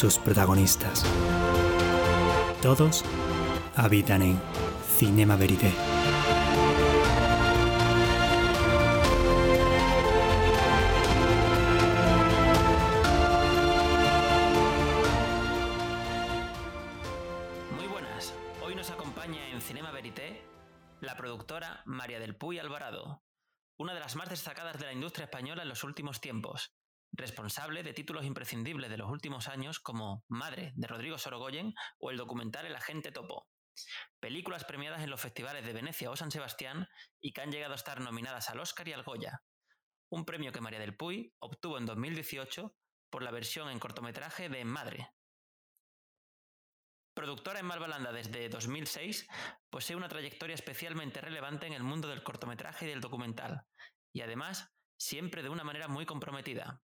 sus protagonistas. Todos habitan en Cinema Verité. Muy buenas, hoy nos acompaña en Cinema Verité la productora María del Puy Alvarado, una de las más destacadas de la industria española en los últimos tiempos, responsable de títulos imprescindibles de los últimos años como Madre de Rodrigo Sorogoyen o el documental El Agente Topo. Películas premiadas en los festivales de Venecia o San Sebastián y que han llegado a estar nominadas al Oscar y al Goya. Un premio que María del Puy obtuvo en 2018 por la versión en cortometraje de Madre. Productora en Malvalanda desde 2006, posee una trayectoria especialmente relevante en el mundo del cortometraje y del documental, y además siempre de una manera muy comprometida.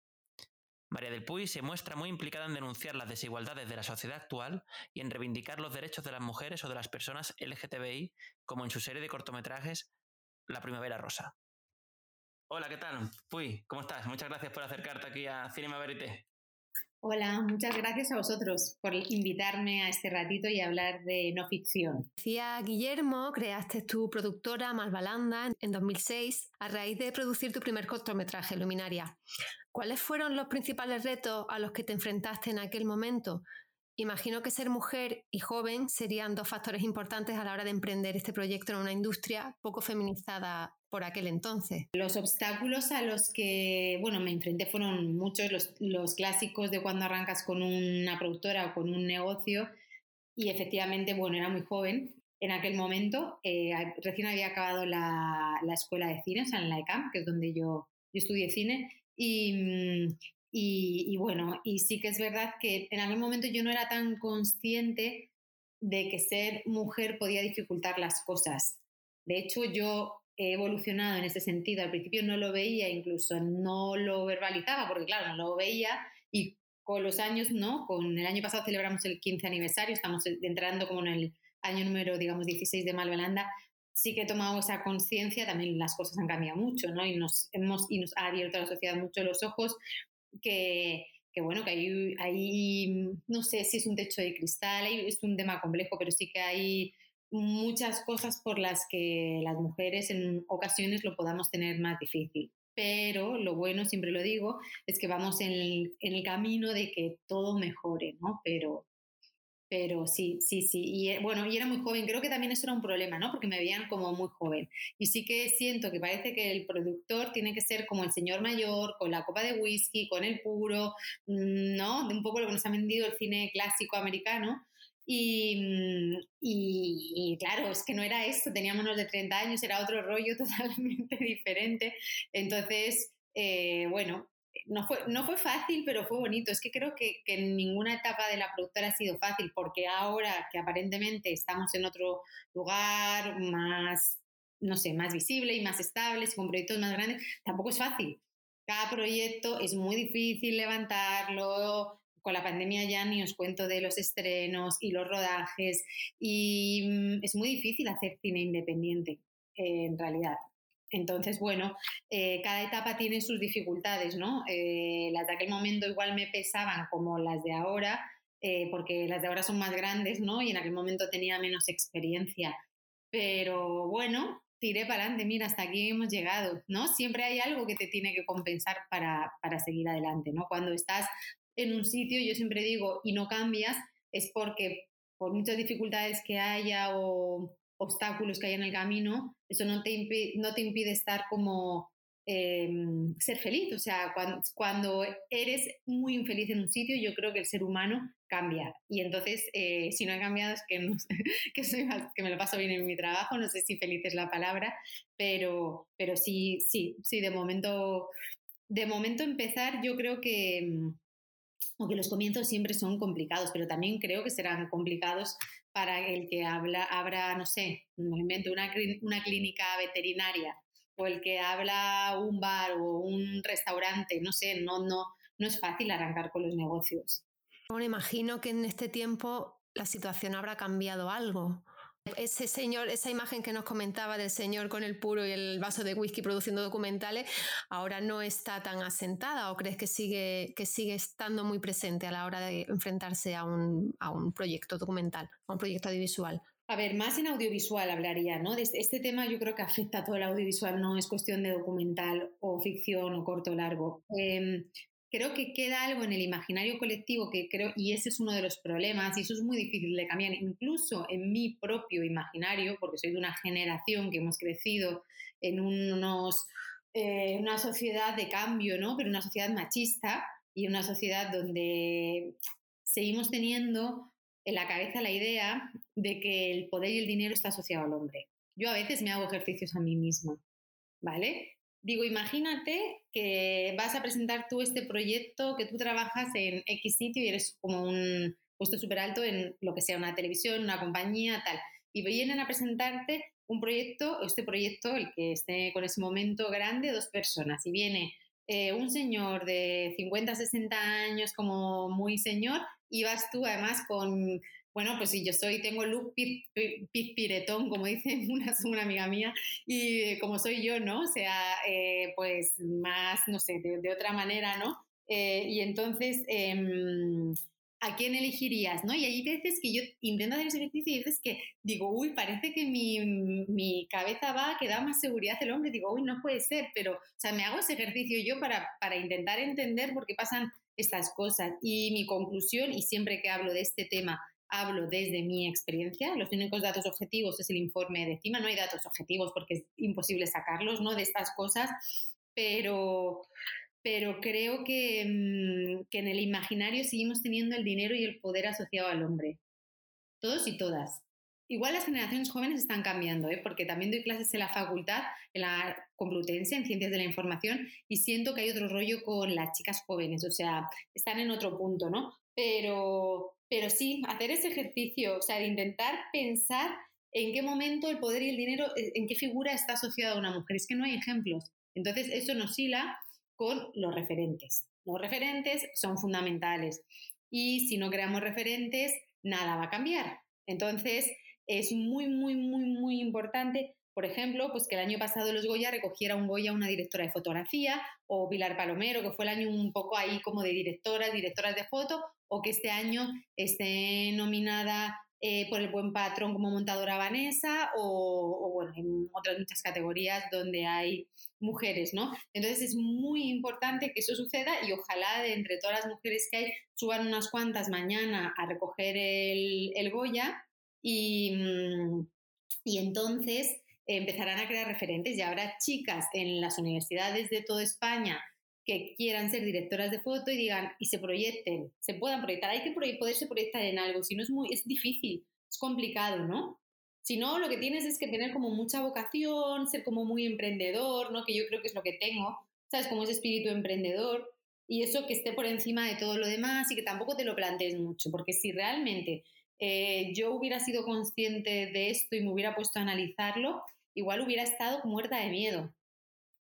María del Puy se muestra muy implicada en denunciar las desigualdades de la sociedad actual y en reivindicar los derechos de las mujeres o de las personas LGTBI, como en su serie de cortometrajes La Primavera Rosa. Hola, ¿qué tal? Puy, ¿cómo estás? Muchas gracias por acercarte aquí a Cinema Verité. Hola, muchas gracias a vosotros por invitarme a este ratito y hablar de no ficción. Decía Guillermo, creaste tu productora Malvalanda en 2006 a raíz de producir tu primer cortometraje, Luminaria. ¿Cuáles fueron los principales retos a los que te enfrentaste en aquel momento? Imagino que ser mujer y joven serían dos factores importantes a la hora de emprender este proyecto en una industria poco feminizada por aquel entonces. Los obstáculos a los que, bueno, me enfrenté fueron muchos, los, los clásicos de cuando arrancas con una productora o con un negocio y efectivamente, bueno, era muy joven en aquel momento, eh, recién había acabado la, la, escuela de cine, o en la ECAM, que es donde yo, yo estudié cine, y, y, y, bueno, y sí que es verdad que en aquel momento yo no era tan consciente de que ser mujer podía dificultar las cosas. De hecho, yo he evolucionado en ese sentido. Al principio no lo veía, incluso no lo verbalizaba, porque claro, no lo veía y con los años, ¿no? Con el año pasado celebramos el 15 aniversario, estamos entrando como en el año número, digamos, 16 de Malvelanda, sí que he tomado esa conciencia, también las cosas han cambiado mucho, ¿no? Y nos, hemos, y nos ha abierto a la sociedad mucho los ojos, que, que bueno, que hay, hay, no sé si es un techo de cristal, es un tema complejo, pero sí que hay muchas cosas por las que las mujeres en ocasiones lo podamos tener más difícil. Pero lo bueno, siempre lo digo, es que vamos en el, en el camino de que todo mejore, ¿no? Pero, pero sí, sí, sí. Y eh, bueno, y era muy joven. Creo que también eso era un problema, ¿no? Porque me veían como muy joven. Y sí que siento que parece que el productor tiene que ser como el señor mayor, con la copa de whisky, con el puro, mm, ¿no? Un poco lo que nos ha vendido el cine clásico americano. Y, mm, y, y, claro, es que no era esto, teníamos de 30 años, era otro rollo totalmente diferente. Entonces, eh, bueno, no fue, no fue fácil, pero fue bonito. Es que creo que, que, en ninguna etapa de la productora ha sido fácil, porque ahora que aparentemente estamos en otro lugar más, no sé, más visible y más estable, con proyectos más grandes, tampoco es fácil. Cada proyecto es muy difícil levantarlo, con la pandemia ya ni os cuento de los estrenos y los rodajes y mm, es muy difícil hacer cine independiente eh, en realidad. Entonces, bueno, eh, cada etapa tiene sus dificultades, ¿no? Eh, las de aquel momento igual me pesaban como las de ahora, porque las de ahora son más grandes, ¿no? Y en aquel momento tenía menos experiencia. Pero bueno, tiré para adelante, mira, hasta aquí hemos llegado, ¿no? Siempre hay algo que te tiene que compensar para, para seguir adelante, ¿no? Cuando estás en un sitio, yo siempre digo, y no cambias, es porque por muchas dificultades que haya o obstáculos que hay en el camino, eso no te impide, no te impide estar como eh, ser feliz. O sea, cuando, cuando, eres muy infeliz en un sitio, yo creo que el ser humano cambia. Y entonces, eh, si no he cambiado, es que, no, que, soy, que me lo paso bien en mi trabajo, no sé si feliz es la palabra, pero, pero sí, sí, sí, de momento, de momento empezar, yo creo que o que los comienzos siempre son complicados, pero también creo que serán complicados para el que habla, abra, no sé, me invento una, una clínica veterinaria o el que habla un bar o un restaurante, no sé, no, no, no es fácil arrancar con los negocios. Bueno, imagino que en este tiempo la situación habrá cambiado algo. Ese señor, esa imagen que nos comentaba del señor con el puro y el vaso de whisky produciendo documentales, ahora no está tan asentada o crees que sigue, que sigue estando muy presente a la hora de enfrentarse a un, a un proyecto documental, a un proyecto audiovisual. A ver, más en audiovisual hablaría, ¿no? Este, este tema yo creo que afecta a todo el audiovisual, no es cuestión de documental o ficción o corto o largo. Em, creo que queda algo en el imaginario colectivo que creo, y ese es uno de los problemas, y eso es muy difícil de cambiar, incluso en mi propio imaginario, porque soy de una generación que hemos crecido en unos, eh, una sociedad de cambio, ¿no? Pero una sociedad machista y una sociedad donde seguimos teniendo en la cabeza la idea de que el poder y el dinero está asociado al hombre. Yo a veces me hago ejercicios a mí misma, ¿vale? Digo, imagínate que vas a presentar tú este proyecto, que tú trabajas en X sitio y eres como un puesto súper alto en lo que sea, una televisión, una compañía, tal. Y vienen a presentarte un proyecto, este proyecto, el que esté con ese momento grande, dos personas. Y viene eh, un señor de 50, 60 años, como muy señor, y vas tú además con bueno, pues si yo soy, tengo look piretón, como dice una, una, amiga mía, y como soy yo, ¿no? O sea, eh, pues más, no sé, de, otra manera, ¿no? Eh, y entonces, em, ¿a quién elegirías, no? Y hay veces que yo intento hacer ese ejercicio y hay veces que digo, uy, parece que mi, mi cabeza va, que da más seguridad el hombre, digo, uy, no puede ser, pero, o sea, me hago ese ejercicio yo para, para intentar entender por qué pasan estas cosas. Y mi conclusión, y siempre que hablo de este tema, hablo desde mi experiencia. Los únicos datos objetivos es el informe de CIMA. No hay datos objetivos porque es imposible sacarlos ¿no? de estas cosas, pero, pero creo que, mm, que en el imaginario seguimos teniendo el dinero y el poder asociado al hombre. Todos y todas. Igual las generaciones jóvenes están cambiando, ¿eh? porque también doy clases en la facultad, en la Complutense, en Ciencias de la Información, y siento que hay otro rollo con las chicas jóvenes, o sea, están en otro punto, ¿no? Pero, pero sí, hacer ese ejercicio, o sea, de intentar pensar en qué momento el poder y el dinero, eh, en qué figura está asociado a una mujer. Es que no hay ejemplos. Entonces, eso nos hila con los referentes. Los referentes son fundamentales. Y si no creamos referentes, nada va a cambiar. Entonces, es muy, muy, muy, muy importante, por ejemplo, pues que el año pasado los Goya recogiera un Goya una directora de fotografía o Pilar Palomero, que fue el año un poco ahí como de directoras, directoras de foto, o que este año esté nominada eh, por el buen patrón como montadora Vanessa o, bueno, en otras muchas categorías donde hay mujeres, ¿no? Entonces es muy importante que eso suceda y ojalá de entre todas las mujeres que hay suban unas cuantas mañana a recoger el, el Goya y, mm, y entonces empezarán a crear referentes y habrá chicas en las universidades de toda España que quieran ser directoras de foto y digan y se proyecten, se puedan proyectar. Hay que poderse proyectar en algo, si no es muy, es difícil, es complicado, ¿no? Si no, lo que tienes es que tener como mucha vocación, ser como muy emprendedor, ¿no? Que yo creo que es lo que tengo, ¿sabes? Como ese espíritu emprendedor y eso que esté por encima de todo lo demás y que tampoco te lo plantees mucho, porque si realmente eh, yo hubiera sido consciente de esto y me hubiera puesto a analizarlo, igual hubiera estado muerta de miedo,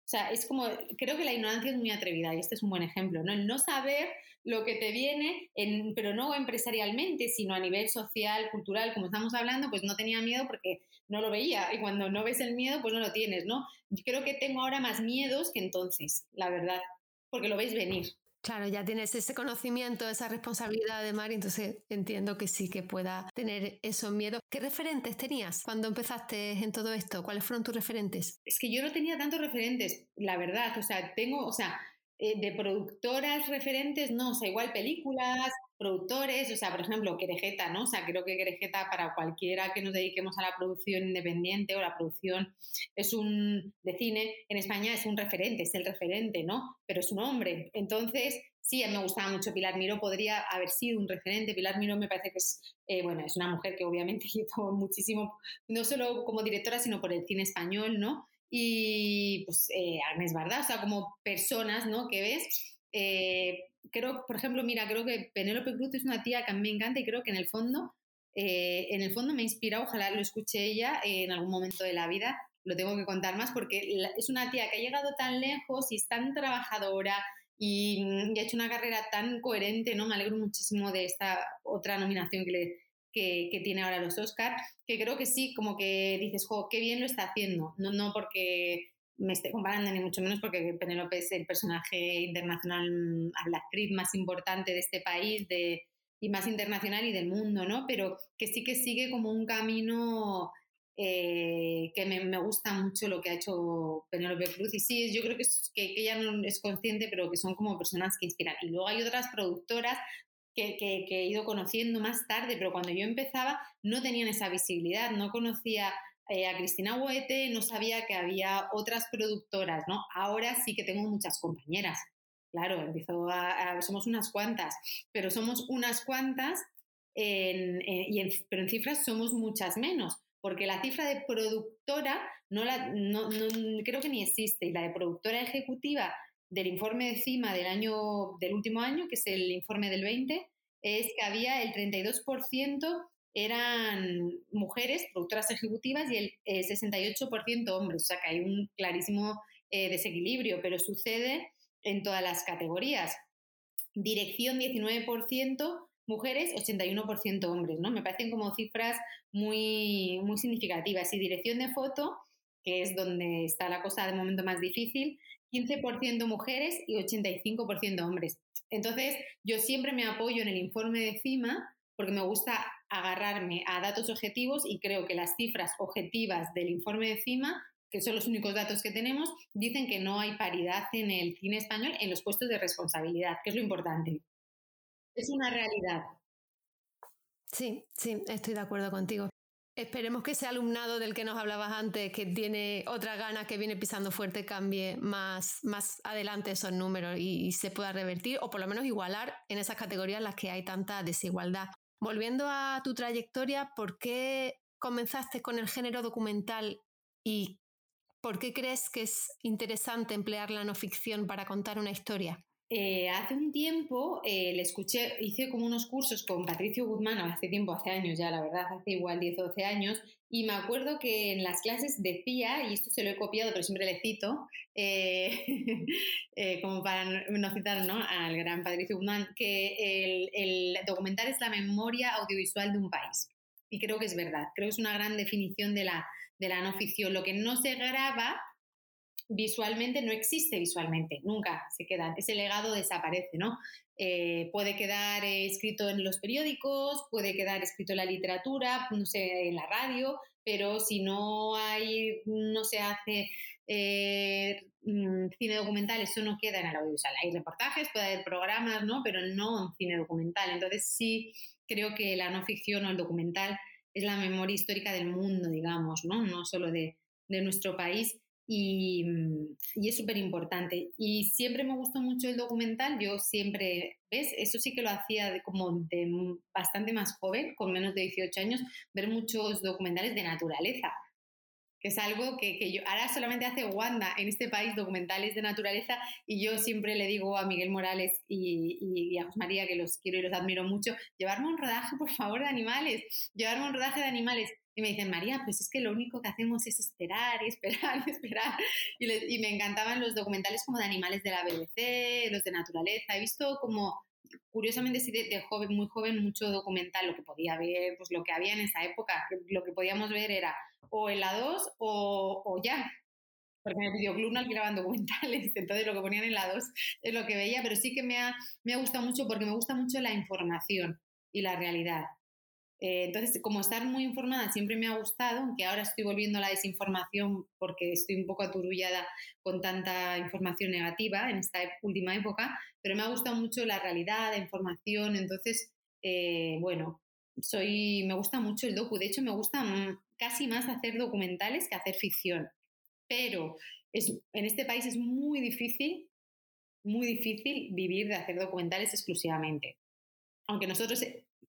o sea, es como, creo que la ignorancia es muy atrevida y este es un buen ejemplo, ¿no? El no saber lo que te viene, en, pero no empresarialmente, sino a nivel social, cultural, como estamos hablando, pues no tenía miedo porque no lo veía y cuando no ves el miedo, pues no lo tienes, ¿no? Creo que tengo ahora más miedos que entonces, la verdad, porque lo veis venir. Claro, ya tienes ese conocimiento, esa responsabilidad de Mari, entonces entiendo que sí que pueda tener esos miedos. ¿Qué referentes tenías cuando empezaste en todo esto? ¿Cuáles fueron tus referentes? Es que yo no tenía tantos referentes, la verdad. O sea, tengo, o sea, eh, de productoras referentes, no, o sea, igual películas, productores, o sea, por ejemplo, Querejeta, ¿no? O sea, creo que Querejeta para cualquiera que nos dediquemos a la producción independiente o la producción es un de cine en España es un referente, es el referente, ¿no? Pero es un hombre. Entonces, sí, me gustaba mucho Pilar Miró, podría haber sido un referente. Pilar Miró me parece que es, eh, bueno, es una mujer que obviamente hizo muchísimo, no solo como directora, sino por el cine español, ¿no? Y pues eh, Agnes Bardá, o sea, como personas, ¿no? Que ves. Eh, creo, por ejemplo, mira, creo que Penélope Cruz es una tía que a mí me encanta y creo que en el fondo, eh, en el fondo me inspira, ojalá lo escuche ella en algún momento de la vida, lo tengo que contar más porque es una tía que ha llegado tan lejos y es tan trabajadora y, y, ha hecho una carrera tan coherente, ¿no? Me alegro muchísimo de esta otra nominación que le, que, tiene ahora los Oscars, que creo que sí, como que dices, jo, qué bien lo está haciendo. No, no porque me esté comparando, ni mucho menos porque Penélope es el personaje internacional, mm, la actriz más importante de este país de, y más internacional y del mundo, ¿no? Pero que sí que sigue como un camino eh, que me, me, gusta mucho lo que ha hecho Penélope Cruz. Y sí, yo creo que, que, que, ella no es consciente, pero que son como personas que inspiran. Y luego hay otras productoras que, he ido conociendo más tarde, pero cuando yo empezaba no tenían esa visibilidad, no conocía eh, a Cristina Huete, no sabía que había otras productoras, ¿no? Ahora sí que tengo muchas compañeras, claro, empezó a, somos unas cuantas, pero somos unas cuantas, y pero en cifras somos muchas menos, porque la cifra de productora no la, no, creo que ni existe, y la de productora ejecutiva del informe de CIMA del, año, del último año, que es el informe del 20, es que había el 32% eran mujeres, productoras ejecutivas, y el 68% eh, hombres. O sea que hay un clarísimo eh, desequilibrio, pero sucede en todas las categorías. Dirección 19%, mujeres 81% hombres, ¿no? Me parecen como cifras muy, muy significativas. Y dirección de foto, que es donde está la cosa de momento más difícil, 15% mujeres y 85% hombres. Entonces, yo siempre me apoyo en el informe de CIMA porque me gusta agarrarme a datos objetivos y creo que las cifras objetivas del informe de CIMA, que son los únicos datos que tenemos, dicen que no hay paridad en el cine español en los puestos de responsabilidad, que es lo importante. Es una realidad. Sí, sí, estoy de acuerdo contigo. Esperemos que ese alumnado del que nos hablabas antes, que tiene otra gana, que viene pisando fuerte, cambie más, más adelante esos números y, se pueda revertir o por lo menos igualar en esas categorías en las que hay tanta desigualdad. Volviendo a tu trayectoria, ¿por qué comenzaste con el género documental y por qué crees que es interesante emplear la no ficción para contar una historia? Eh, hace un tiempo eh, le escuché, hice como unos cursos con Patricio Guzmán, hace tiempo, hace años ya, la verdad, hace igual 10 o 12 años, y me acuerdo que en las clases decía, y esto se lo he copiado, pero siempre le cito, eh, como para no citar ¿no? al gran Patricio Guzmán, que el, documental es la memoria audiovisual de un país. Y creo que es verdad, creo que es una gran definición de la, de la no ficción. Lo que no se graba visualmente no existe visualmente, nunca se queda, ese legado desaparece, ¿no? Eh, puede quedar escrito en los periódicos, puede quedar escrito en la literatura, no sé, en la radio, pero si no hay, no se hace eh, mm, cine documental, eso no queda en el audiovisual. Hay reportajes, puede haber programas, ¿no? Pero no en cine documental. Entonces sí creo que la no ficción o el documental es la memoria histórica del mundo, digamos, ¿no? No solo de, de nuestro país Mm, y, es súper importante. Y siempre me gustó mucho el documental, yo siempre, ¿ves? Eso sí que lo hacía de, como de bastante más joven, con menos de 18 años, ver muchos documentales de naturaleza, que es algo que, que yo, ahora solamente hace Wanda en este país documentales de naturaleza y yo siempre le digo a Miguel Morales y, y, a José María, que los quiero y los admiro mucho, llevarme un rodaje, por favor, de animales, llevarme un rodaje de animales. Y me dicen, María, pues es que lo único que hacemos es esperar y esperar y esperar. Y, me encantaban los documentales como de animales de la BBC, los de naturaleza. He visto como, curiosamente, sí, de, joven, muy joven, mucho documental, lo que podía ver, pues lo que había en esa época. Lo que podíamos ver era o en la 2 o, o ya, porque en el videoclub no alquilaban documentales, entonces lo que ponían en la 2 es lo que veía, pero sí que me ha, me ha gustado mucho porque me gusta mucho la información y la realidad. Eh, entonces, como estar muy informada siempre me ha gustado, aunque ahora estoy volviendo a la desinformación porque estoy un poco aturullada con tanta información negativa en esta última época, pero me ha gustado mucho la realidad, la información, entonces, eh, bueno, soy, me gusta mucho el docu, de hecho me gusta casi más hacer documentales que hacer ficción, pero es, en este país es muy difícil, muy difícil vivir de hacer documentales exclusivamente. Aunque nosotros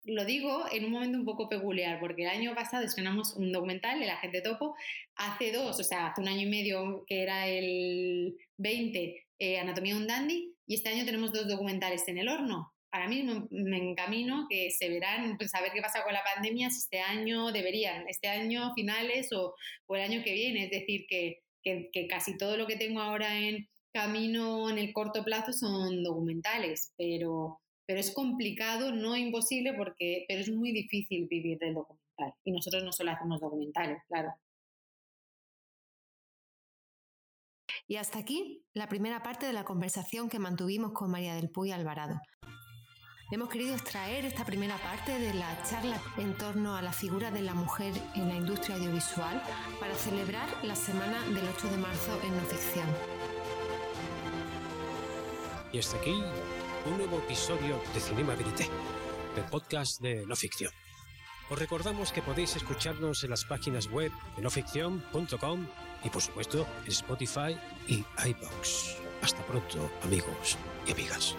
lo digo en un momento un poco peculiar, porque el año pasado estrenamos un documental, El Agente Topo, hace dos, o sea, hace un año y medio, que era el 20, eh, Anatomía de un Dandy, y este año tenemos dos documentales en el horno. Ahora mismo me encamino que se verán, pues a ver qué pasa con la pandemia, si este año deberían, este año finales o, o el año que viene. Es decir, que, que, que casi todo lo que tengo ahora en camino en el corto plazo son documentales, pero, pero es complicado, no imposible, porque, pero es muy difícil vivir del documental. Y nosotros no solo hacemos documentales, claro. Y hasta aquí la primera parte de la conversación que mantuvimos con María del Puy Alvarado. Hemos querido extraer esta primera parte de la charla en torno a la figura de la mujer en la industria audiovisual para celebrar la semana del 8 de marzo en no ficción. Y hasta aquí un nuevo episodio de Cinema Verité, el podcast de no ficción. Os recordamos que podéis escucharnos en las páginas web de noficción.com y por supuesto en Spotify y iBox. Hasta pronto, amigos y amigas.